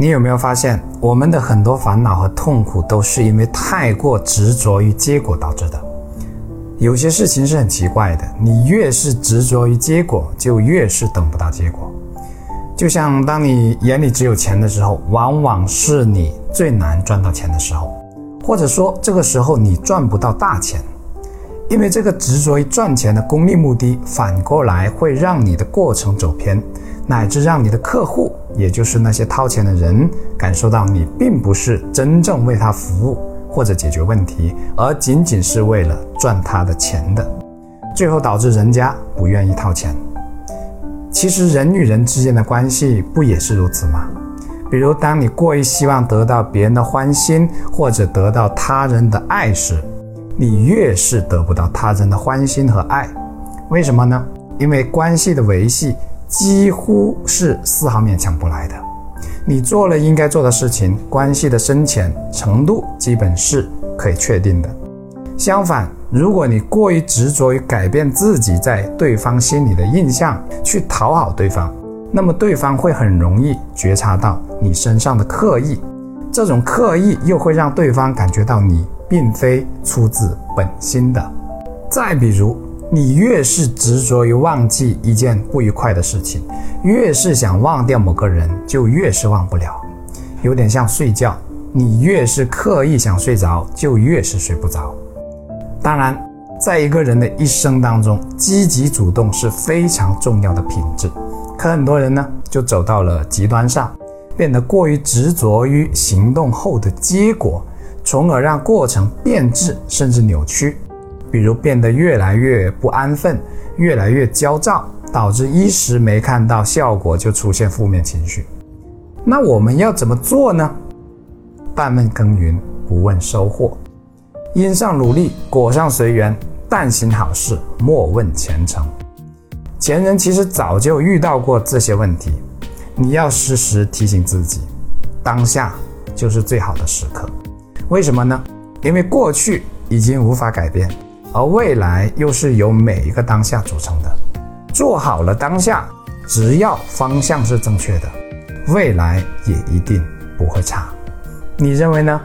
你有没有发现，我们的很多烦恼和痛苦都是因为太过执着于结果导致的？有些事情是很奇怪的，你越是执着于结果，就越是等不到结果。就像当你眼里只有钱的时候，往往是你最难赚到钱的时候，或者说这个时候你赚不到大钱，因为这个执着于赚钱的功利目的，反过来会让你的过程走偏，乃至让你的客户，也就是那些掏钱的人，感受到你并不是真正为他服务或者解决问题，而仅仅是为了赚他的钱的，最后导致人家不愿意掏钱。其实人与人之间的关系不也是如此吗？比如，当你过于希望得到别人的欢心，或者得到他人的爱时，你越是得不到他人的欢心和爱。为什么呢？因为关系的维系几乎是丝毫勉强不来的。你做了应该做的事情，关系的深浅程度基本是可以确定的。相反，如果你过于执着于改变自己在对方心里的印象，去讨好对方，那么对方会很容易觉察到你身上的刻意，这种刻意又会让对方感觉到你并非出自本心的。再比如，你越是执着于忘记一件不愉快的事情，越是想忘掉某个人，就越是忘不了，有点像睡觉，你越是刻意想睡着，就越是睡不着。当然，在一个人的一生当中，积极主动是非常重要的品质。可很多人呢，就走到了极端上，变得过于执着于行动后的结果，从而让过程变质甚至扭曲。比如变得越来越不安分，越来越焦躁，导致一时没看到效果就出现负面情绪。那我们要怎么做呢？半问耕耘，不问收获。因上努力，果上随缘。但行好事，莫问前程。前人其实早就遇到过这些问题，你要时时提醒自己，当下就是最好的时刻。为什么呢？因为过去已经无法改变，而未来又是由每一个当下组成的。做好了当下，只要方向是正确的，未来也一定不会差。你认为呢？